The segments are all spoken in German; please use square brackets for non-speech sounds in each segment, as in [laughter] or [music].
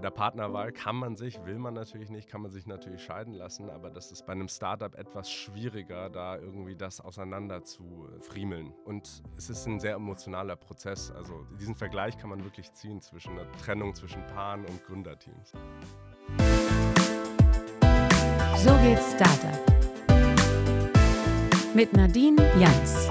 Bei der Partnerwahl kann man sich, will man natürlich nicht, kann man sich natürlich scheiden lassen, aber das ist bei einem Startup etwas schwieriger, da irgendwie das auseinander zu friemeln. Und es ist ein sehr emotionaler Prozess. Also diesen Vergleich kann man wirklich ziehen zwischen einer Trennung zwischen Paaren und Gründerteams. So geht's Startup. Mit Nadine Jans.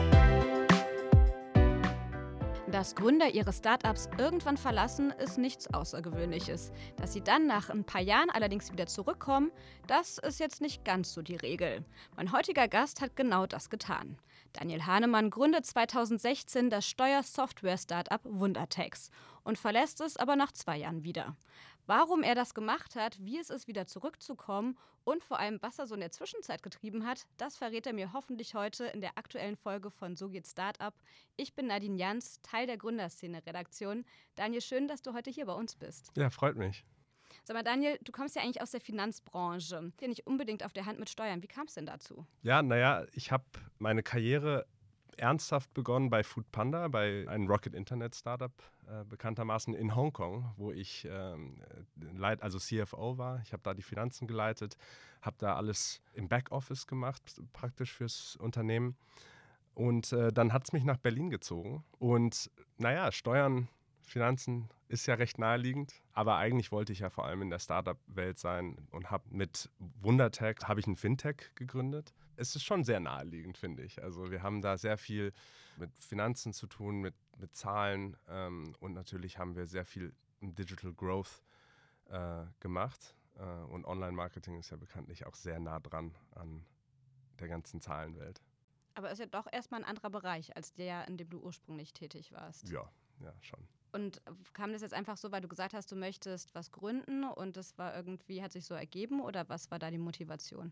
Dass Gründer ihre Startups irgendwann verlassen, ist nichts Außergewöhnliches. Dass sie dann nach ein paar Jahren allerdings wieder zurückkommen, das ist jetzt nicht ganz so die Regel. Mein heutiger Gast hat genau das getan. Daniel Hahnemann gründet 2016 das Steuersoftware-Startup Wundertex und verlässt es aber nach zwei Jahren wieder. Warum er das gemacht hat, wie es ist, wieder zurückzukommen und vor allem, was er so in der Zwischenzeit getrieben hat, das verrät er mir hoffentlich heute in der aktuellen Folge von So geht Startup. Ich bin Nadine Jans, Teil der Gründerszene-Redaktion. Daniel, schön, dass du heute hier bei uns bist. Ja, freut mich. Sag mal, Daniel, du kommst ja eigentlich aus der Finanzbranche. Dir nicht unbedingt auf der Hand mit Steuern. Wie kam es denn dazu? Ja, naja, ich habe meine Karriere ernsthaft begonnen bei Foodpanda, bei einem Rocket Internet Startup, äh, bekanntermaßen in Hongkong, wo ich ähm, also CFO war. Ich habe da die Finanzen geleitet, habe da alles im Backoffice gemacht, praktisch fürs Unternehmen. Und äh, dann hat es mich nach Berlin gezogen. Und naja, Steuern, Finanzen ist ja recht naheliegend, aber eigentlich wollte ich ja vor allem in der Startup-Welt sein und habe mit Wundertech habe ich ein Fintech gegründet es ist schon sehr naheliegend, finde ich. Also wir haben da sehr viel mit Finanzen zu tun, mit, mit Zahlen ähm, und natürlich haben wir sehr viel Digital Growth äh, gemacht. Äh, und Online-Marketing ist ja bekanntlich auch sehr nah dran an der ganzen Zahlenwelt. Aber ist ja doch erstmal ein anderer Bereich als der, in dem du ursprünglich tätig warst. Ja, ja, schon. Und kam das jetzt einfach so, weil du gesagt hast, du möchtest was gründen und das war irgendwie, hat sich so ergeben oder was war da die Motivation?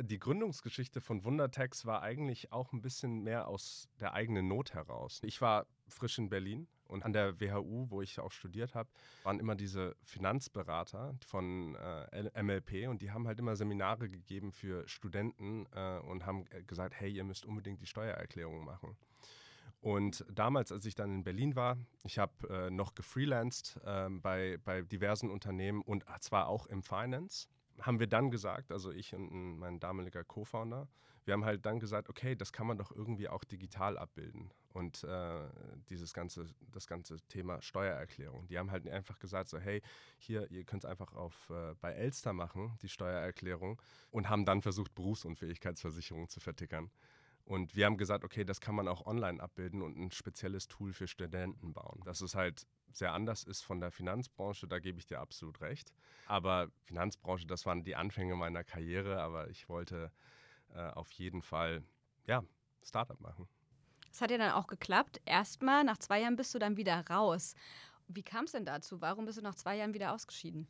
Die Gründungsgeschichte von Wundertex war eigentlich auch ein bisschen mehr aus der eigenen Not heraus. Ich war frisch in Berlin und an der WHU, wo ich auch studiert habe, waren immer diese Finanzberater von äh, MLP und die haben halt immer Seminare gegeben für Studenten äh, und haben gesagt, hey, ihr müsst unbedingt die Steuererklärung machen. Und damals, als ich dann in Berlin war, ich habe äh, noch gefreelanced äh, bei, bei diversen Unternehmen und zwar auch im Finance haben wir dann gesagt, also ich und mein damaliger Co-Founder, wir haben halt dann gesagt, okay, das kann man doch irgendwie auch digital abbilden. Und äh, dieses ganze, das ganze Thema Steuererklärung. Die haben halt einfach gesagt, so, hey, hier, ihr könnt es einfach auf, äh, bei Elster machen, die Steuererklärung, und haben dann versucht, Berufsunfähigkeitsversicherungen zu vertickern. Und wir haben gesagt, okay, das kann man auch online abbilden und ein spezielles Tool für Studenten bauen. Das ist halt sehr anders ist von der Finanzbranche, da gebe ich dir absolut recht. Aber Finanzbranche, das waren die Anfänge meiner Karriere, aber ich wollte äh, auf jeden Fall, ja, Startup machen. Das hat ja dann auch geklappt. Erstmal, nach zwei Jahren bist du dann wieder raus. Wie kam es denn dazu? Warum bist du nach zwei Jahren wieder ausgeschieden?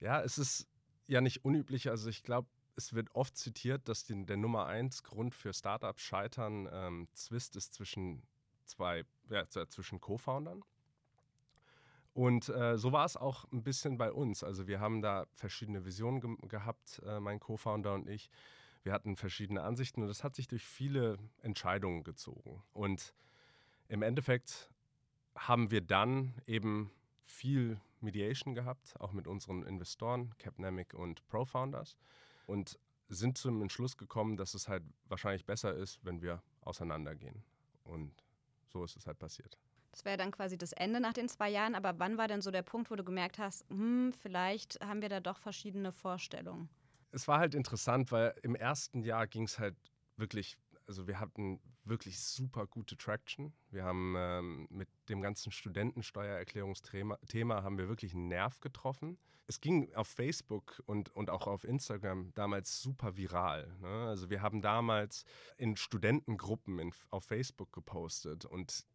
Ja, es ist ja nicht unüblich. Also ich glaube, es wird oft zitiert, dass die, der Nummer eins Grund für Startups scheitern ähm, Zwist ist zwischen zwei, ja, zwischen Co-Foundern. Und äh, so war es auch ein bisschen bei uns. Also wir haben da verschiedene Visionen ge gehabt, äh, mein Co-Founder und ich. Wir hatten verschiedene Ansichten und das hat sich durch viele Entscheidungen gezogen. Und im Endeffekt haben wir dann eben viel Mediation gehabt, auch mit unseren Investoren, Capnamic und ProFounders. Und sind zum Entschluss gekommen, dass es halt wahrscheinlich besser ist, wenn wir auseinandergehen. Und so ist es halt passiert. Das wäre dann quasi das Ende nach den zwei Jahren. Aber wann war denn so der Punkt, wo du gemerkt hast, hm, vielleicht haben wir da doch verschiedene Vorstellungen? Es war halt interessant, weil im ersten Jahr ging es halt wirklich, also wir hatten wirklich super gute Traction. Wir haben ähm, mit dem ganzen Studentensteuererklärungsthema Thema haben wir wirklich einen Nerv getroffen. Es ging auf Facebook und, und auch auf Instagram damals super viral. Ne? Also wir haben damals in Studentengruppen in, auf Facebook gepostet und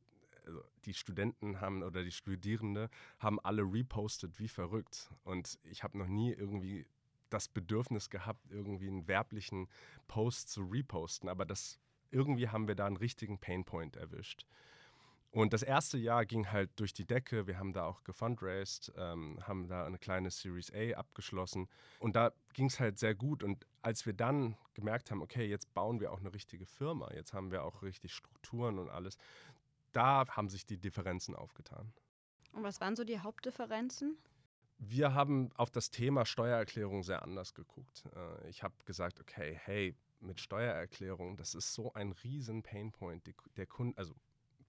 also die Studenten haben oder die Studierende haben alle repostet wie verrückt. Und ich habe noch nie irgendwie das Bedürfnis gehabt, irgendwie einen werblichen Post zu reposten. Aber das irgendwie haben wir da einen richtigen Painpoint erwischt. Und das erste Jahr ging halt durch die Decke. Wir haben da auch gefundraised, ähm, haben da eine kleine Series A abgeschlossen. Und da ging es halt sehr gut. Und als wir dann gemerkt haben, okay, jetzt bauen wir auch eine richtige Firma, jetzt haben wir auch richtig Strukturen und alles, da haben sich die Differenzen aufgetan. Und was waren so die Hauptdifferenzen? Wir haben auf das Thema Steuererklärung sehr anders geguckt. Äh, ich habe gesagt, okay, hey, mit Steuererklärung, das ist so ein riesen Painpoint. Der Kunde, also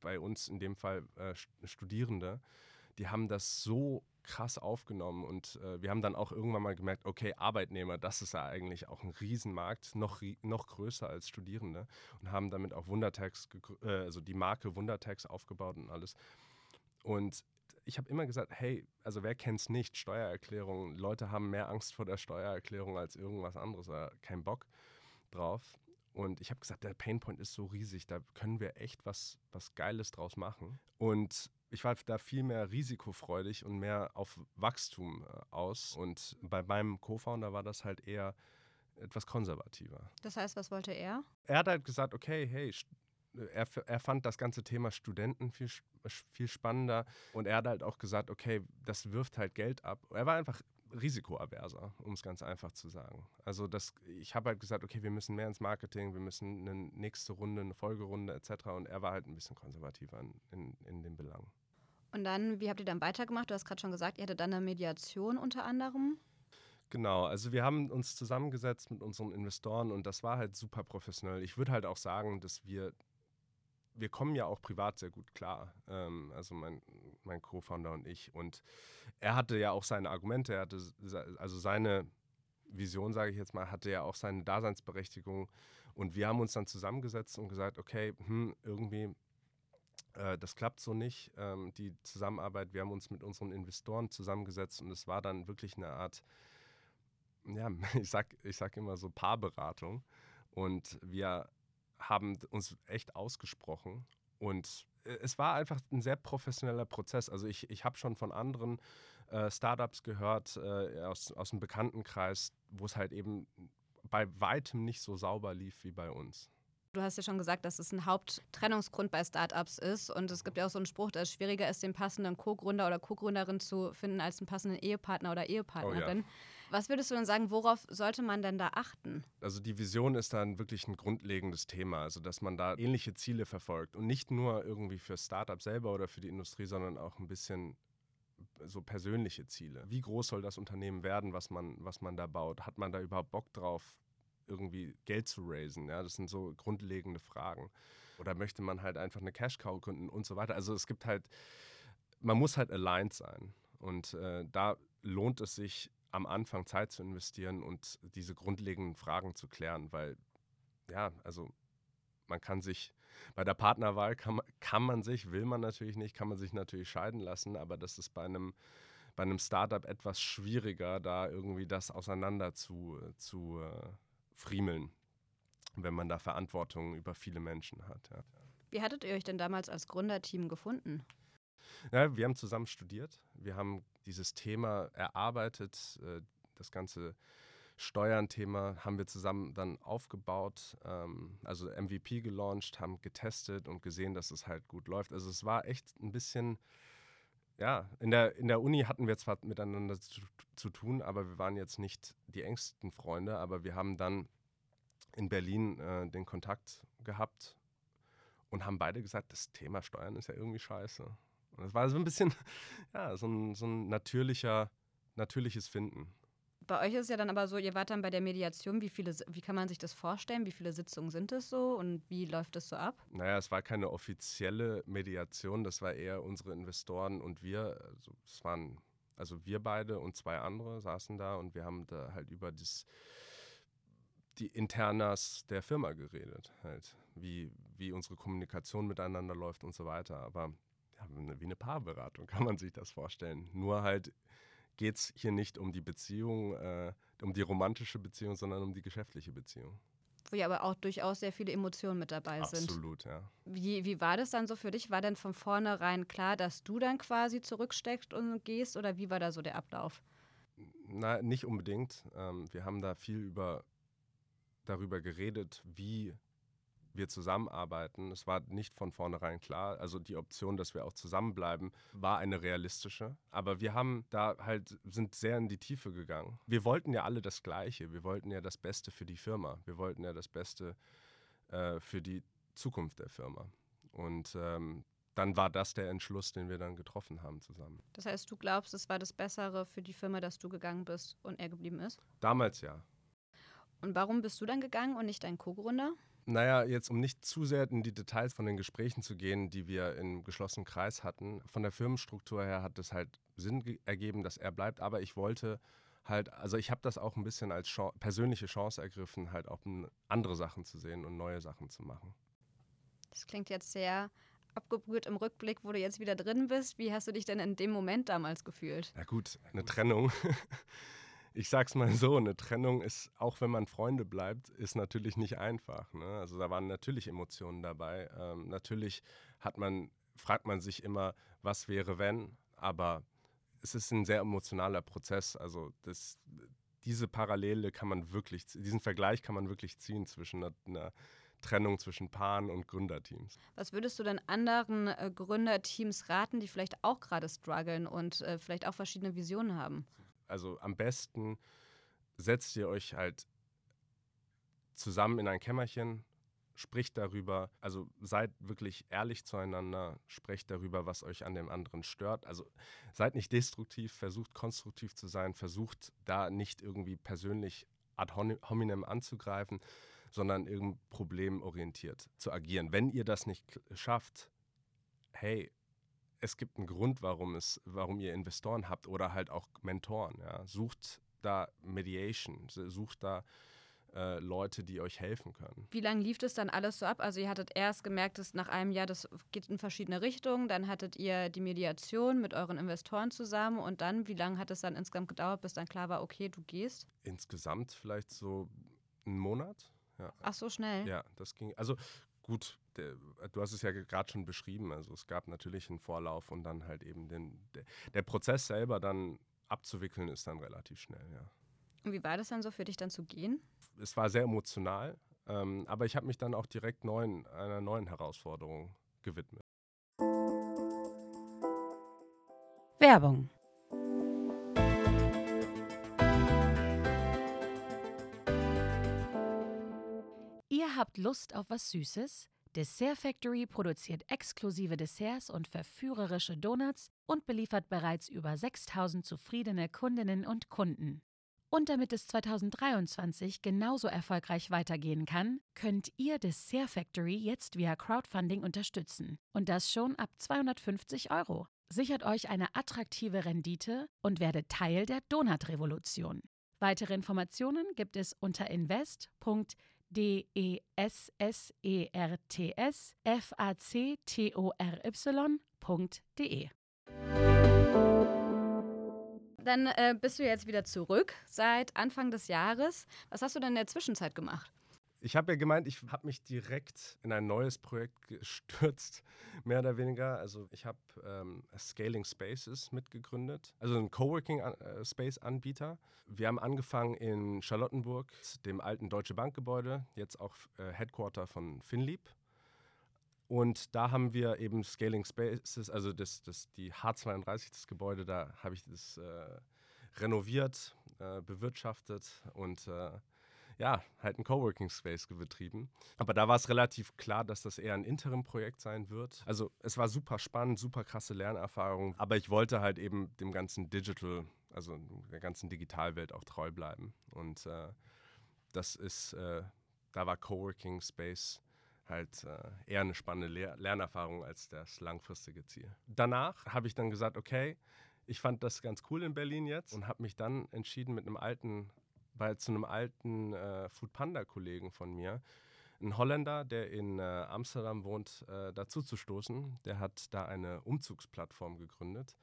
bei uns in dem Fall äh, Studierende, die haben das so krass aufgenommen und äh, wir haben dann auch irgendwann mal gemerkt, okay, Arbeitnehmer, das ist ja eigentlich auch ein Riesenmarkt, noch, noch größer als Studierende und haben damit auch Wundertax, äh, also die Marke Wundertax aufgebaut und alles. Und ich habe immer gesagt, hey, also wer kennt es nicht, Steuererklärung, Leute haben mehr Angst vor der Steuererklärung als irgendwas anderes, oder kein Bock drauf. Und ich habe gesagt, der Painpoint ist so riesig, da können wir echt was, was Geiles draus machen. Und ich war da viel mehr risikofreudig und mehr auf Wachstum äh, aus. Und bei meinem Co-Founder war das halt eher etwas konservativer. Das heißt, was wollte er? Er hat halt gesagt, okay, hey, er, er fand das ganze Thema Studenten viel, viel spannender und er hat halt auch gesagt, okay, das wirft halt Geld ab. Er war einfach risikoaverser, um es ganz einfach zu sagen. Also das, ich habe halt gesagt, okay, wir müssen mehr ins Marketing, wir müssen eine nächste Runde, eine Folgerunde etc. Und er war halt ein bisschen konservativer in, in, in den Belangen. Und dann, wie habt ihr dann weitergemacht? Du hast gerade schon gesagt, ihr hattet dann eine Mediation unter anderem. Genau, also wir haben uns zusammengesetzt mit unseren Investoren und das war halt super professionell. Ich würde halt auch sagen, dass wir wir kommen ja auch privat sehr gut klar. Ähm, also mein, mein Co-Founder und ich. Und er hatte ja auch seine Argumente, er hatte also seine Vision, sage ich jetzt mal, hatte ja auch seine Daseinsberechtigung. Und wir haben uns dann zusammengesetzt und gesagt, okay, hm, irgendwie, äh, das klappt so nicht, ähm, die Zusammenarbeit. Wir haben uns mit unseren Investoren zusammengesetzt und es war dann wirklich eine Art, ja, [laughs] ich sag, ich sag immer so Paarberatung. Und wir haben uns echt ausgesprochen und äh, es war einfach ein sehr professioneller Prozess. Also ich, ich habe schon von anderen äh, Startups gehört, äh, aus, aus dem Bekanntenkreis, wo es halt eben bei weitem nicht so sauber lief wie bei uns. Du hast ja schon gesagt, dass es ein Haupttrennungsgrund bei Startups ist. Und es gibt ja auch so einen Spruch, dass es schwieriger ist, den passenden Co-Gründer oder Co-Gründerin zu finden, als einen passenden Ehepartner oder Ehepartnerin. Oh ja. Was würdest du denn sagen, worauf sollte man denn da achten? Also die Vision ist dann wirklich ein grundlegendes Thema, also dass man da ähnliche Ziele verfolgt und nicht nur irgendwie für Startup selber oder für die Industrie, sondern auch ein bisschen so persönliche Ziele. Wie groß soll das Unternehmen werden, was man, was man da baut? Hat man da überhaupt Bock drauf, irgendwie Geld zu raisen? Ja, das sind so grundlegende Fragen. Oder möchte man halt einfach eine Cash-Cow gründen und so weiter? Also es gibt halt, man muss halt aligned sein. Und äh, da lohnt es sich, am Anfang Zeit zu investieren und diese grundlegenden Fragen zu klären, weil ja, also man kann sich bei der Partnerwahl kann man, kann man sich, will man natürlich nicht, kann man sich natürlich scheiden lassen, aber das ist bei einem bei einem Startup etwas schwieriger, da irgendwie das auseinander zu, zu äh, friemeln, wenn man da Verantwortung über viele Menschen hat. Ja. Wie hattet ihr euch denn damals als Gründerteam gefunden? Ja, wir haben zusammen studiert. Wir haben dieses Thema erarbeitet. Äh, das ganze Steuern-Thema haben wir zusammen dann aufgebaut, ähm, also MVP gelauncht, haben getestet und gesehen, dass es halt gut läuft. Also es war echt ein bisschen, ja, in der, in der Uni hatten wir zwar miteinander zu, zu tun, aber wir waren jetzt nicht die engsten Freunde, aber wir haben dann in Berlin äh, den Kontakt gehabt und haben beide gesagt, das Thema Steuern ist ja irgendwie scheiße. Und das war so ein bisschen, [laughs] ja, so ein, so ein natürlicher, natürliches Finden. Bei euch ist es ja dann aber so, ihr wart dann bei der Mediation. Wie viele, wie kann man sich das vorstellen? Wie viele Sitzungen sind es so und wie läuft das so ab? Naja, es war keine offizielle Mediation, das war eher unsere Investoren und wir. Also es waren, also wir beide und zwei andere saßen da und wir haben da halt über das, die Internas der Firma geredet, halt, wie, wie unsere Kommunikation miteinander läuft und so weiter. Aber wie eine Paarberatung kann man sich das vorstellen. Nur halt geht es hier nicht um die Beziehung, äh, um die romantische Beziehung, sondern um die geschäftliche Beziehung. Wo ja aber auch durchaus sehr viele Emotionen mit dabei Absolut, sind. Absolut, ja. Wie, wie war das dann so für dich? War denn von vornherein klar, dass du dann quasi zurücksteckst und gehst oder wie war da so der Ablauf? Na, nicht unbedingt. Ähm, wir haben da viel über, darüber geredet, wie wir zusammenarbeiten. Es war nicht von vornherein klar. Also die Option, dass wir auch zusammenbleiben, war eine realistische. Aber wir haben da halt, sind sehr in die Tiefe gegangen. Wir wollten ja alle das Gleiche. Wir wollten ja das Beste für die Firma. Wir wollten ja das Beste äh, für die Zukunft der Firma. Und ähm, dann war das der Entschluss, den wir dann getroffen haben zusammen. Das heißt, du glaubst, es war das Bessere für die Firma, dass du gegangen bist und er geblieben ist? Damals ja. Und warum bist du dann gegangen und nicht dein Co-Gründer? Naja, jetzt um nicht zu sehr in die Details von den Gesprächen zu gehen, die wir im geschlossenen Kreis hatten. Von der Firmenstruktur her hat es halt Sinn ergeben, dass er bleibt. Aber ich wollte halt, also ich habe das auch ein bisschen als Chance, persönliche Chance ergriffen, halt auch andere Sachen zu sehen und neue Sachen zu machen. Das klingt jetzt sehr abgebrüht im Rückblick, wo du jetzt wieder drin bist. Wie hast du dich denn in dem Moment damals gefühlt? Na gut, eine Trennung. [laughs] ich sag's mal so, eine Trennung ist, auch wenn man Freunde bleibt, ist natürlich nicht einfach. Ne? Also da waren natürlich Emotionen dabei. Ähm, natürlich hat man, fragt man sich immer, was wäre wenn, aber es ist ein sehr emotionaler Prozess. Also das, diese Parallele kann man wirklich, diesen Vergleich kann man wirklich ziehen zwischen einer, einer Trennung zwischen Paaren und Gründerteams. Was würdest du denn anderen äh, Gründerteams raten, die vielleicht auch gerade strugglen und äh, vielleicht auch verschiedene Visionen haben? Also am besten setzt ihr euch halt zusammen in ein Kämmerchen, spricht darüber, also seid wirklich ehrlich zueinander, sprecht darüber, was euch an dem anderen stört. Also seid nicht destruktiv, versucht konstruktiv zu sein, versucht da nicht irgendwie persönlich ad hominem anzugreifen, sondern irgendwie problemorientiert zu agieren. Wenn ihr das nicht schafft, hey, es gibt einen Grund, warum, es, warum ihr Investoren habt oder halt auch Mentoren. Ja. Sucht da Mediation, sucht da äh, Leute, die euch helfen können. Wie lange lief das dann alles so ab? Also ihr hattet erst gemerkt, dass nach einem Jahr das geht in verschiedene Richtungen, dann hattet ihr die Mediation mit euren Investoren zusammen und dann, wie lange hat es dann insgesamt gedauert, bis dann klar war, okay, du gehst? Insgesamt vielleicht so einen Monat. Ja. Ach so schnell? Ja, das ging. Also gut, der, du hast es ja gerade schon beschrieben. Also es gab natürlich einen Vorlauf und dann halt eben den, der, der Prozess selber dann abzuwickeln ist dann relativ schnell, ja. Und wie war das dann so für dich dann zu gehen? Es war sehr emotional, ähm, aber ich habe mich dann auch direkt neuen, einer neuen Herausforderung gewidmet. Werbung Ihr habt Lust auf was Süßes? Dessert Factory produziert exklusive Desserts und verführerische Donuts und beliefert bereits über 6000 zufriedene Kundinnen und Kunden. Und damit es 2023 genauso erfolgreich weitergehen kann, könnt ihr Dessert Factory jetzt via Crowdfunding unterstützen. Und das schon ab 250 Euro. Sichert euch eine attraktive Rendite und werdet Teil der Donut-Revolution. Weitere Informationen gibt es unter invest.de D-E-S-S-E-R-T-S F-A-C-T-O-R-Y.de. Dann äh, bist du jetzt wieder zurück seit Anfang des Jahres. Was hast du denn in der Zwischenzeit gemacht? Ich habe ja gemeint, ich habe mich direkt in ein neues Projekt gestürzt, [laughs] mehr oder weniger. Also ich habe ähm, Scaling Spaces mitgegründet, also ein Coworking äh, Space Anbieter. Wir haben angefangen in Charlottenburg, dem alten Deutsche Bank Gebäude, jetzt auch äh, Headquarter von Finlieb. Und da haben wir eben Scaling Spaces, also das, das, die H32, das Gebäude, da habe ich das äh, renoviert, äh, bewirtschaftet und äh, ja, halt ein Coworking Space betrieben. Aber da war es relativ klar, dass das eher ein Interim-Projekt sein wird. Also es war super spannend, super krasse Lernerfahrung, aber ich wollte halt eben dem ganzen Digital, also der ganzen Digitalwelt auch treu bleiben. Und äh, das ist, äh, da war Coworking Space halt äh, eher eine spannende Lehr Lernerfahrung als das langfristige Ziel. Danach habe ich dann gesagt, okay, ich fand das ganz cool in Berlin jetzt und habe mich dann entschieden, mit einem alten bei zu einem alten äh, Food Panda-Kollegen von mir, ein Holländer, der in äh, Amsterdam wohnt, äh, dazu zu stoßen. Der hat da eine Umzugsplattform gegründet,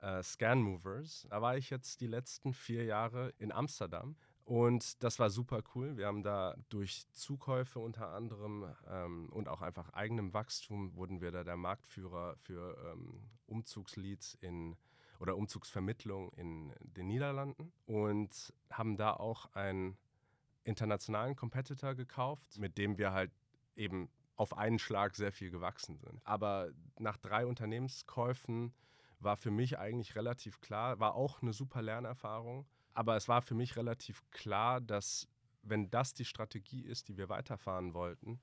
äh, Scan Movers. Da war ich jetzt die letzten vier Jahre in Amsterdam. Und das war super cool. Wir haben da durch Zukäufe unter anderem ähm, und auch einfach eigenem Wachstum wurden wir da der Marktführer für ähm, Umzugsleads in oder Umzugsvermittlung in den Niederlanden und haben da auch einen internationalen Competitor gekauft, mit dem wir halt eben auf einen Schlag sehr viel gewachsen sind. Aber nach drei Unternehmenskäufen war für mich eigentlich relativ klar, war auch eine super Lernerfahrung, aber es war für mich relativ klar, dass wenn das die Strategie ist, die wir weiterfahren wollten,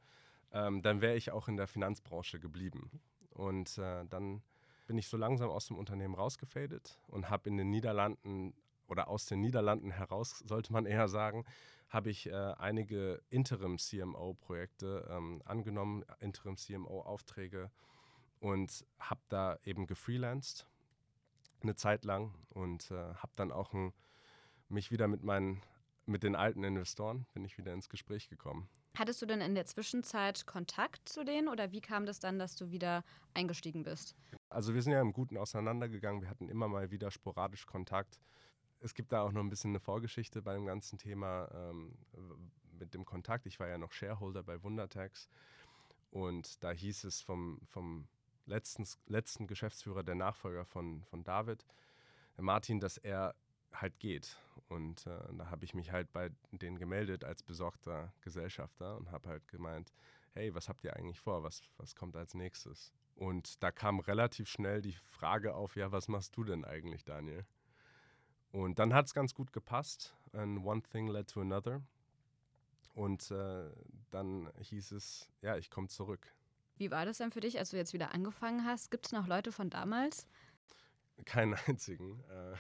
ähm, dann wäre ich auch in der Finanzbranche geblieben. Und äh, dann bin ich so langsam aus dem Unternehmen rausgefadet und habe in den Niederlanden oder aus den Niederlanden heraus, sollte man eher sagen, habe ich äh, einige Interim-CMO-Projekte ähm, angenommen, Interim-CMO-Aufträge und habe da eben gefreelanced eine Zeit lang und äh, habe dann auch ein, mich wieder mit meinen mit den alten Investoren bin ich wieder ins Gespräch gekommen. Hattest du denn in der Zwischenzeit Kontakt zu denen oder wie kam das dann, dass du wieder eingestiegen bist? Also wir sind ja im Guten auseinandergegangen. Wir hatten immer mal wieder sporadisch Kontakt. Es gibt da auch noch ein bisschen eine Vorgeschichte bei dem ganzen Thema ähm, mit dem Kontakt. Ich war ja noch Shareholder bei Wundertax und da hieß es vom, vom letzten, letzten Geschäftsführer, der Nachfolger von, von David, Martin, dass er halt geht. Und äh, da habe ich mich halt bei denen gemeldet als besorgter Gesellschafter und habe halt gemeint, hey, was habt ihr eigentlich vor? Was, was kommt als nächstes? Und da kam relativ schnell die Frage auf, ja, was machst du denn eigentlich, Daniel? Und dann hat es ganz gut gepasst. And one thing led to another. Und äh, dann hieß es, ja, ich komme zurück. Wie war das denn für dich, als du jetzt wieder angefangen hast? Gibt es noch Leute von damals? Keinen einzigen. Äh,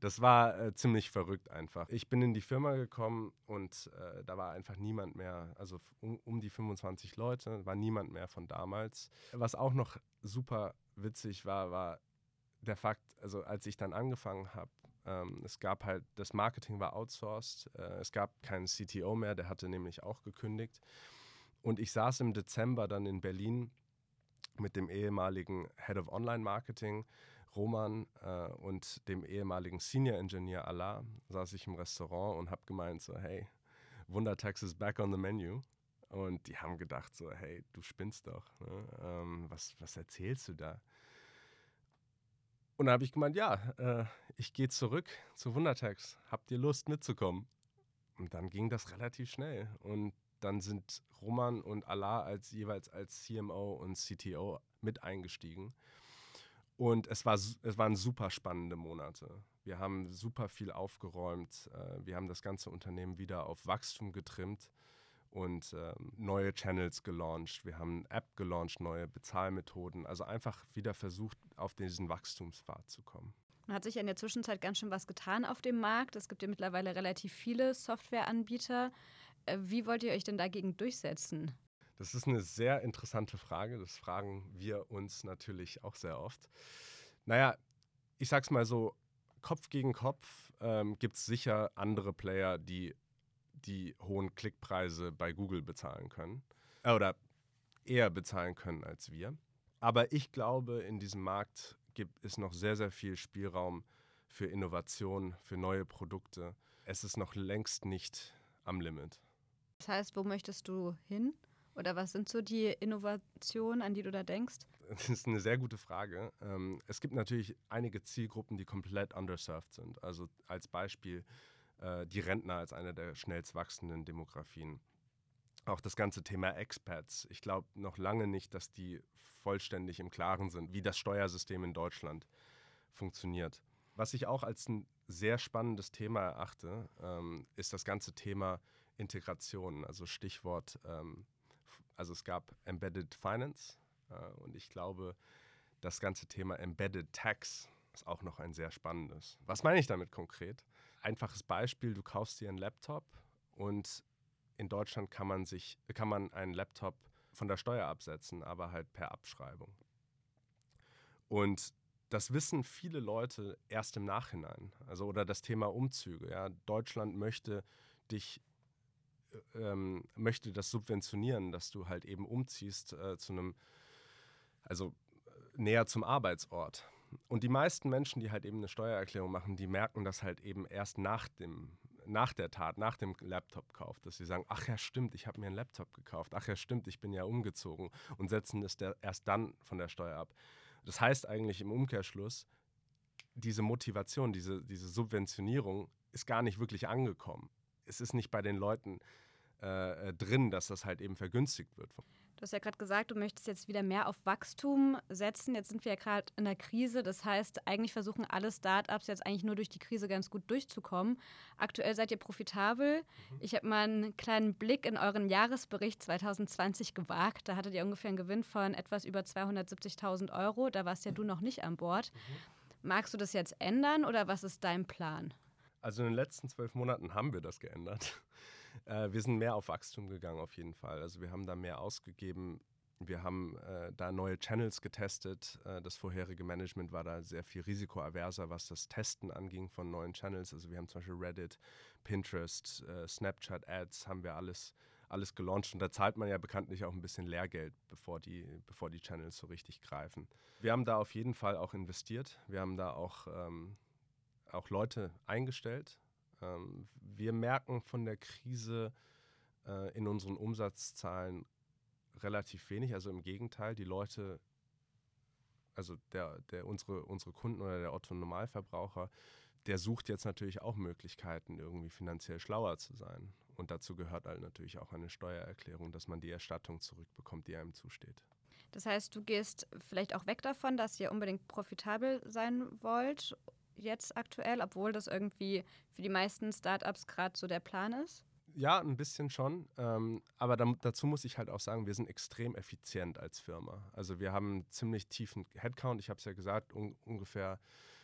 das war äh, ziemlich verrückt einfach. Ich bin in die Firma gekommen und äh, da war einfach niemand mehr, also um, um, die 25 Leute, war niemand mehr von damals. Was auch noch super witzig war, war der Fakt, also als ich dann angefangen habe, ähm, es gab halt, das Marketing war outsourced, äh, es gab keinen CTO mehr, der hatte nämlich auch gekündigt. Und ich saß im Dezember dann in Berlin mit dem ehemaligen Head of Online Marketing Roman äh, und dem ehemaligen Senior Engineer Allah saß ich im Restaurant und habe gemeint so, hey, Wundertax is back on the menu. Und die haben gedacht so, hey, du spinnst doch. Ne? Ähm, was, was erzählst du da? Und da habe ich gemeint, ja, äh, ich gehe zurück zu Wundertax. Habt ihr Lust mitzukommen? Und dann ging das relativ schnell. Und dann sind Roman und Allah als jeweils als CMO und CTO mit eingestiegen. Und es, war, es waren super spannende Monate. Wir haben super viel aufgeräumt. Äh, wir haben das ganze Unternehmen wieder auf Wachstum getrimmt und äh, neue Channels gelauncht. Wir haben eine App gelauncht, neue Bezahlmethoden. Also einfach wieder versucht, auf diesen Wachstumspfad zu kommen. Und hat sich in der Zwischenzeit ganz schön was getan auf dem Markt. Es gibt ja mittlerweile relativ viele Softwareanbieter. Äh, wie wollt ihr euch denn dagegen durchsetzen? Das ist eine sehr interessante Frage. Das fragen wir uns natürlich auch sehr oft. Naja, ich sag's mal so: Kopf gegen Kopf ähm, gibt es sicher andere Player, die die hohen Klickpreise bei Google bezahlen können. Äh, oder eher bezahlen können als wir. Aber ich glaube, in diesem Markt gibt es noch sehr, sehr viel Spielraum für Innovation, für neue Produkte. Es ist noch längst nicht am Limit. Das heißt, wo möchtest du hin? Oder was sind so die Innovationen, an die du da denkst? Das ist eine sehr gute Frage. Ähm, es gibt natürlich einige Zielgruppen, die komplett underserved sind. Also als Beispiel äh, die Rentner als eine der schnellst wachsenden Demografien. Auch das ganze Thema Expats. Ich glaube noch lange nicht, dass die vollständig im Klaren sind, wie das Steuersystem in Deutschland funktioniert. Was ich auch als ein sehr spannendes Thema erachte, ähm, ist das ganze Thema Integration. Also Stichwort ähm, also es gab Embedded Finance äh, und ich glaube, das ganze Thema Embedded Tax ist auch noch ein sehr spannendes. Was meine ich damit konkret? Einfaches Beispiel, du kaufst dir einen Laptop und in Deutschland kann man sich, kann man einen Laptop von der Steuer absetzen, aber halt per Abschreibung. Und das wissen viele Leute erst im Nachhinein. Also oder das Thema Umzüge. Ja. Deutschland möchte dich ähm, möchte das subventionieren, dass du halt eben umziehst äh, zu einem, also äh, näher zum Arbeitsort. Und die meisten Menschen, die halt eben eine Steuererklärung machen, die merken das halt eben erst nach dem nach der Tat, nach dem Laptop-Kauf, dass sie sagen, ach ja, stimmt, ich habe mir einen Laptop gekauft, ach ja, stimmt, ich bin ja umgezogen und setzen das erst dann von der Steuer ab. Das heißt eigentlich im Umkehrschluss, diese Motivation, diese, diese Subventionierung ist gar nicht wirklich angekommen es ist nicht bei den Leuten äh, äh, drin, dass das halt eben vergünstigt wird. Du hast ja gerade gesagt, du möchtest jetzt wieder mehr auf Wachstum setzen. Jetzt sind wir ja gerade in der Krise. Das heißt, eigentlich versuchen alle Startups jetzt eigentlich nur durch die Krise ganz gut durchzukommen. Aktuell seid ihr profitabel. Mhm. Ich habe mal einen kleinen Blick in euren Jahresbericht 2020 gewagt. Da hattet ihr ungefähr einen Gewinn von etwas über 270.000 Euro. Da warst ja du noch nicht an Bord. Mhm. Magst du das jetzt ändern oder was ist dein Plan? Also in den letzten zwölf Monaten haben wir das geändert. [laughs] Äh, wir sind mehr auf Wachstum gegangen auf jeden Fall. Also wir haben da mehr ausgegeben. Wir haben äh, da neue Channels getestet. Äh, das vorherige Management war da sehr viel risikoaverser, was das Testen anging von neuen Channels. Also wir haben zum Beispiel Reddit, Pinterest, äh, Snapchat Ads, haben wir alles, alles gelauncht. Und da zahlt man ja bekanntlich auch ein bisschen Lehrgeld, bevor die, bevor die Channels so richtig greifen. Wir haben da auf jeden Fall auch investiert. Wir haben da auch, ähm, auch Leute eingestellt, ähm, wir merken von der Krise äh, in unseren Umsatzzahlen relativ wenig. Also im Gegenteil, die Leute, also der, der, unsere, unsere Kunden oder der Otto-Normalverbraucher, der sucht jetzt natürlich auch Möglichkeiten, irgendwie finanziell schlauer zu sein. Und dazu gehört halt natürlich auch eine Steuererklärung, dass man die Erstattung zurückbekommt, die einem zusteht. Das heißt, du gehst vielleicht auch weg davon, dass ihr unbedingt profitabel sein wollt jetzt aktuell, obwohl das irgendwie für die meisten Startups gerade so der Plan ist? Ja, ein bisschen schon. Ähm, aber da, dazu muss ich halt auch sagen, wir sind extrem effizient als Firma. Also wir haben einen ziemlich tiefen Headcount. Ich habe es ja gesagt, un ungefähr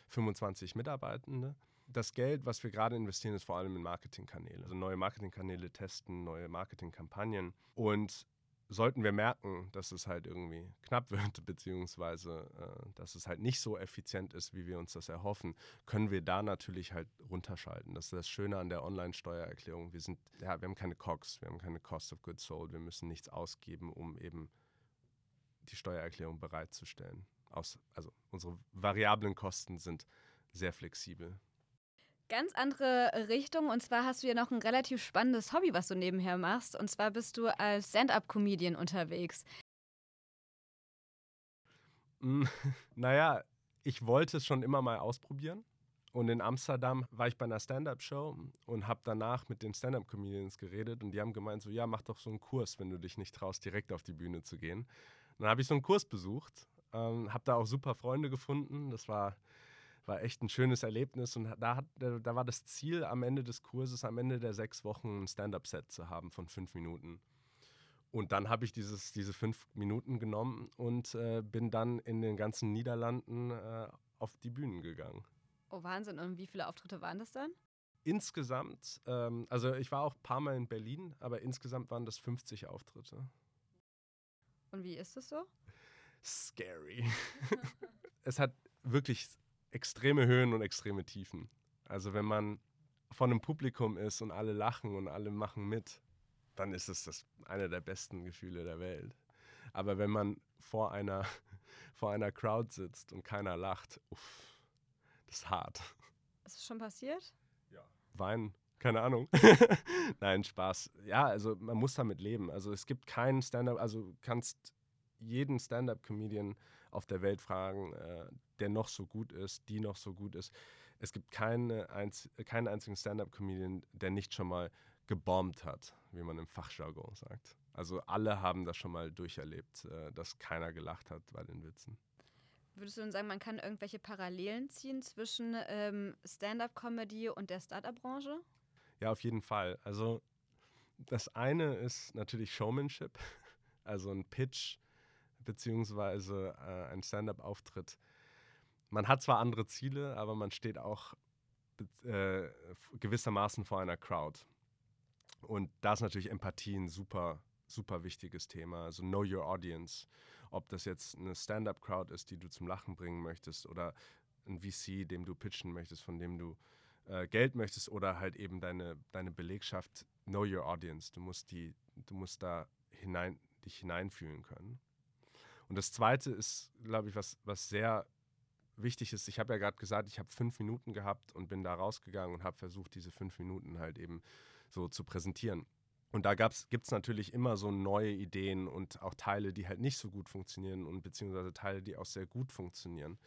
25 Mitarbeitende. Das Geld, was wir gerade investieren, ist vor allem in Marketingkanäle. Also neue Marketingkanäle testen, neue Marketingkampagnen. Und sollten wir merken, dass es halt irgendwie knapp wird, [laughs] beziehungsweise äh, dass es halt nicht so effizient ist, wie wir uns das erhoffen, können wir da natürlich halt runterschalten. Das ist das Schöne an der Online-Steuererklärung. Wir sind, ja, wir haben keine COGS, wir haben keine Cost of Goods Sold, wir müssen nichts ausgeben, um eben die Steuererklärung bereitzustellen. Aus, also unsere variablen Kosten sind sehr flexibel. Ganz andere Richtung. Und zwar hast du ja noch ein relativ spannendes Hobby, was du nebenher machst. Und zwar bist du als Stand-up-Comedian unterwegs. Hm, [laughs] naja, ich wollte es schon immer mal ausprobieren. Und in Amsterdam war ich bei einer Stand-up-Show und habe danach mit den Stand-up-Comedians geredet. Und die haben gemeint, so, ja, mach doch so einen Kurs, wenn du dich nicht traust, direkt auf die Bühne zu gehen. Dann habe ich so einen Kurs besucht, ähm, habe da auch super Freunde gefunden. Das war war echt ein schönes Erlebnis und da, hat, da war das Ziel am Ende des Kurses, am Ende der sechs Wochen ein Stand-up-Set zu haben von fünf Minuten. Und dann habe ich dieses, diese fünf Minuten genommen und äh, bin dann in den ganzen Niederlanden äh, auf die Bühnen gegangen. Oh Wahnsinn, und wie viele Auftritte waren das dann? Insgesamt, ähm, also ich war auch ein paar Mal in Berlin, aber insgesamt waren das 50 Auftritte. Und wie ist es so? Scary. [laughs] es hat wirklich extreme Höhen und extreme Tiefen. Also wenn man von einem Publikum ist und alle lachen und alle machen mit, dann ist es das eine der besten Gefühle der Welt. Aber wenn man vor einer, [laughs] vor einer Crowd sitzt und keiner lacht, uff, das ist hart. Ist es schon passiert? Ja. Weinen, keine Ahnung. [laughs] Nein, Spaß. Ja, also man muss damit leben. Also es gibt keinen Stand-up, also kannst jeden Stand-up-Comedian auf der Welt fragen, äh, der noch so gut ist, die noch so gut ist. Es gibt keine einz keinen einzigen Stand-up-Comedian, der nicht schon mal gebombt hat, wie man im Fachjargon sagt. Also alle haben das schon mal durcherlebt, äh, dass keiner gelacht hat bei den Witzen. Würdest du denn sagen, man kann irgendwelche Parallelen ziehen zwischen ähm, Stand-up-Comedy und der Startup-Branche? Ja, auf jeden Fall. Also das eine ist natürlich Showmanship, [laughs] also ein Pitch beziehungsweise äh, ein Stand-up-Auftritt. Man hat zwar andere Ziele, aber man steht auch äh, gewissermaßen vor einer Crowd. Und da ist natürlich Empathie ein super, super wichtiges Thema. Also know your audience. Ob das jetzt eine Stand-up-Crowd ist, die du zum Lachen bringen möchtest oder ein VC, dem du pitchen möchtest, von dem du äh, Geld möchtest oder halt eben deine, deine Belegschaft. Know your audience. Du musst, die, du musst da hinein, dich hineinfühlen können. Und das Zweite ist, glaube ich, was, was sehr wichtig ist. Ich habe ja gerade gesagt, ich habe fünf Minuten gehabt und bin da rausgegangen und habe versucht, diese fünf Minuten halt eben so zu präsentieren. Und da gibt es natürlich immer so neue Ideen und auch Teile, die halt nicht so gut funktionieren und beziehungsweise Teile, die auch sehr gut funktionieren.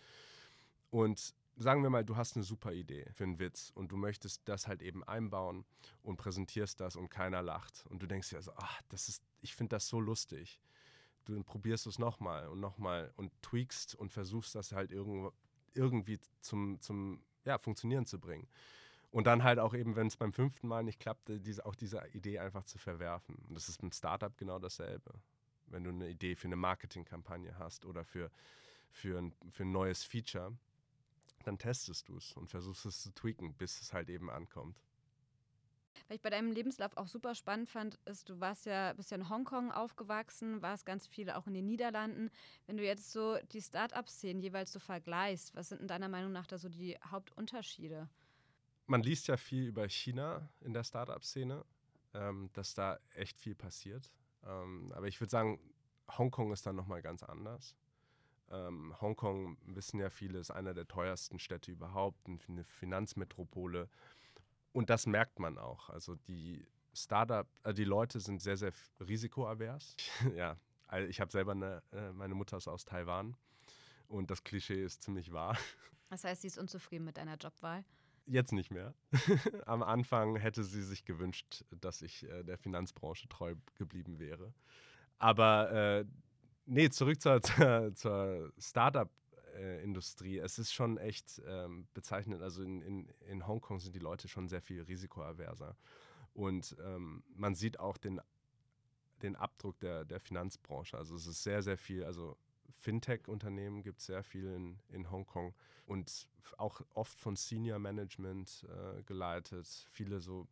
Und sagen wir mal, du hast eine super Idee für einen Witz und du möchtest das halt eben einbauen und präsentierst das und keiner lacht. Und du denkst dir so, ach, das ist, ich finde das so lustig du probierst es nochmal und nochmal und tweakst und versuchst das halt irgend, irgendwie zum, zum ja, Funktionieren zu bringen. Und dann halt auch eben, wenn es beim fünften Mal nicht klappt, diese, auch diese Idee einfach zu verwerfen. Und das ist beim Startup genau dasselbe. Wenn du eine Idee für eine Marketingkampagne hast oder für, für, ein, für ein neues Feature, dann testest du es und versuchst es zu tweaken, bis es halt eben ankommt. Was ich bei deinem Lebenslauf auch super spannend fand, ist, du warst ja, bist ja in Hongkong aufgewachsen, warst ganz viele auch in den Niederlanden. Wenn du jetzt so die Start-up-Szenen jeweils so vergleichst, was sind in deiner Meinung nach da so die Hauptunterschiede? Man liest ja viel über China in der Start-up-Szene, ähm, dass da echt viel passiert. Ähm, aber ich würde sagen, Hongkong ist dann nochmal ganz anders. Ähm, Hongkong, wissen ja viele, ist einer der teuersten Städte überhaupt, eine Finanzmetropole. Und das merkt man auch. Also die Startup, äh, die Leute sind sehr, sehr risikoavers. [laughs] ja, ich habe selber eine, äh, meine Mutter ist aus Taiwan und das Klischee ist ziemlich wahr. [laughs] Das heißt, sie ist unzufrieden mit deiner Jobwahl? Jetzt nicht mehr. [laughs] Am Anfang hätte sie sich gewünscht, dass ich äh, der Finanzbranche treu geblieben wäre. Aber äh, nee, zurück zur, zur, zur Startup äh, Industrie. Es ist schon echt ähm, bezeichnend. Also in, in, in Hongkong sind die Leute schon sehr viel risikoaverser. Und ähm, man sieht auch den, den Abdruck der, der Finanzbranche. Also es ist sehr, sehr viel, also Fintech-Unternehmen gibt es sehr viel in, in Hongkong und auch oft von Senior Management äh, geleitet. Viele so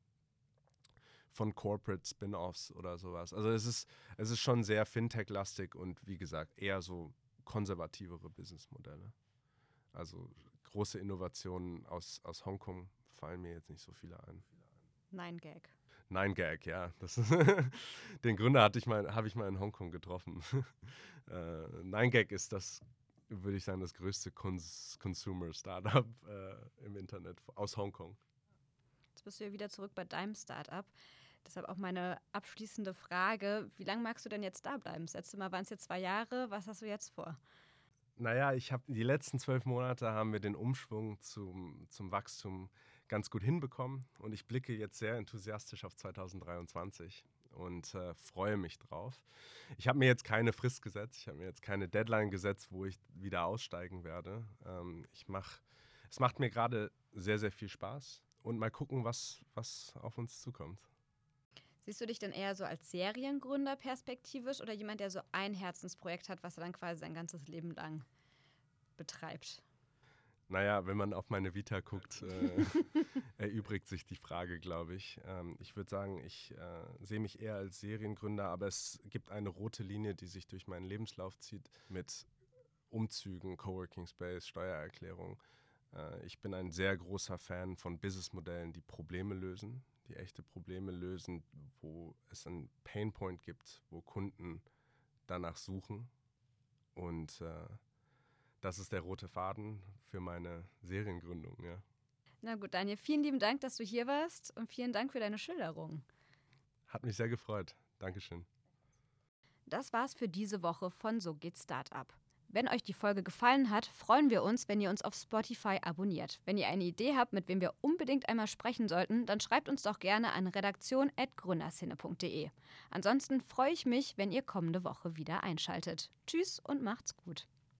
von Corporate Spin-offs oder sowas. Also es ist, es ist schon sehr Fintech-lastig und wie gesagt, eher so konservativere Businessmodelle. Also große Innovationen aus, aus Hongkong fallen mir jetzt nicht so viele ein. Nein Gag. Nein Gag, ja. Das [laughs] den Gründer hatte ich mal, habe ich mal in Hongkong getroffen. [laughs] äh, Nein Gag ist das, würde ich sagen, das größte Cons Consumer Startup äh, im Internet aus Hongkong. Jetzt bist du ja wieder zurück bei deinem Startup. Deshalb auch meine abschließende Frage. Wie lange magst du denn jetzt da bleiben? Das letzte Mal waren es jetzt zwei Jahre. Was hast du jetzt vor? Naja, ich habe die letzten zwölf Monate haben wir den Umschwung zum, zum Wachstum ganz gut hinbekommen und ich blicke jetzt sehr enthusiastisch auf 2023 und äh, freue mich drauf. Ich habe mir jetzt keine Frist gesetzt, ich habe mir jetzt keine Deadline gesetzt, wo ich wieder aussteigen werde. Ähm, ich mach, es macht mir gerade sehr, sehr viel Spaß und mal gucken, was, was auf uns zukommt. Siehst du dich denn eher so als Seriengründer perspektivisch oder jemand, der so ein Herzensprojekt hat, was er dann quasi sein ganzes Leben lang betreibt? Naja, wenn man auf meine Vita guckt, äh, [laughs] erübrigt sich die Frage, glaube ich. Ähm, ich würde sagen, ich äh, sehe mich eher als Seriengründer, aber es gibt eine rote Linie, die sich durch meinen Lebenslauf zieht mit Umzügen, Coworking Space, Steuererklärung. Äh, ich bin ein sehr großer Fan von Businessmodellen, die Probleme lösen, die echte Probleme lösen, wo es einen Painpoint gibt, wo Kunden danach suchen. Und äh, das ist der rote Faden für meine Seriengründung, ja. Na gut, Daniel, vielen lieben Dank, dass du hier warst und vielen Dank für deine Schilderung. Hat mich sehr gefreut. Dankeschön. Das war's für diese Woche von So geht Startup. Wenn euch die Folge gefallen hat, freuen wir uns, wenn ihr uns auf Spotify abonniert. Wenn ihr eine Idee habt, mit wem wir unbedingt einmal sprechen sollten, dann schreibt uns doch gerne an redaktion.gründerszene.de. Ansonsten freue ich mich, wenn ihr kommende Woche wieder einschaltet. Tschüss und macht's gut.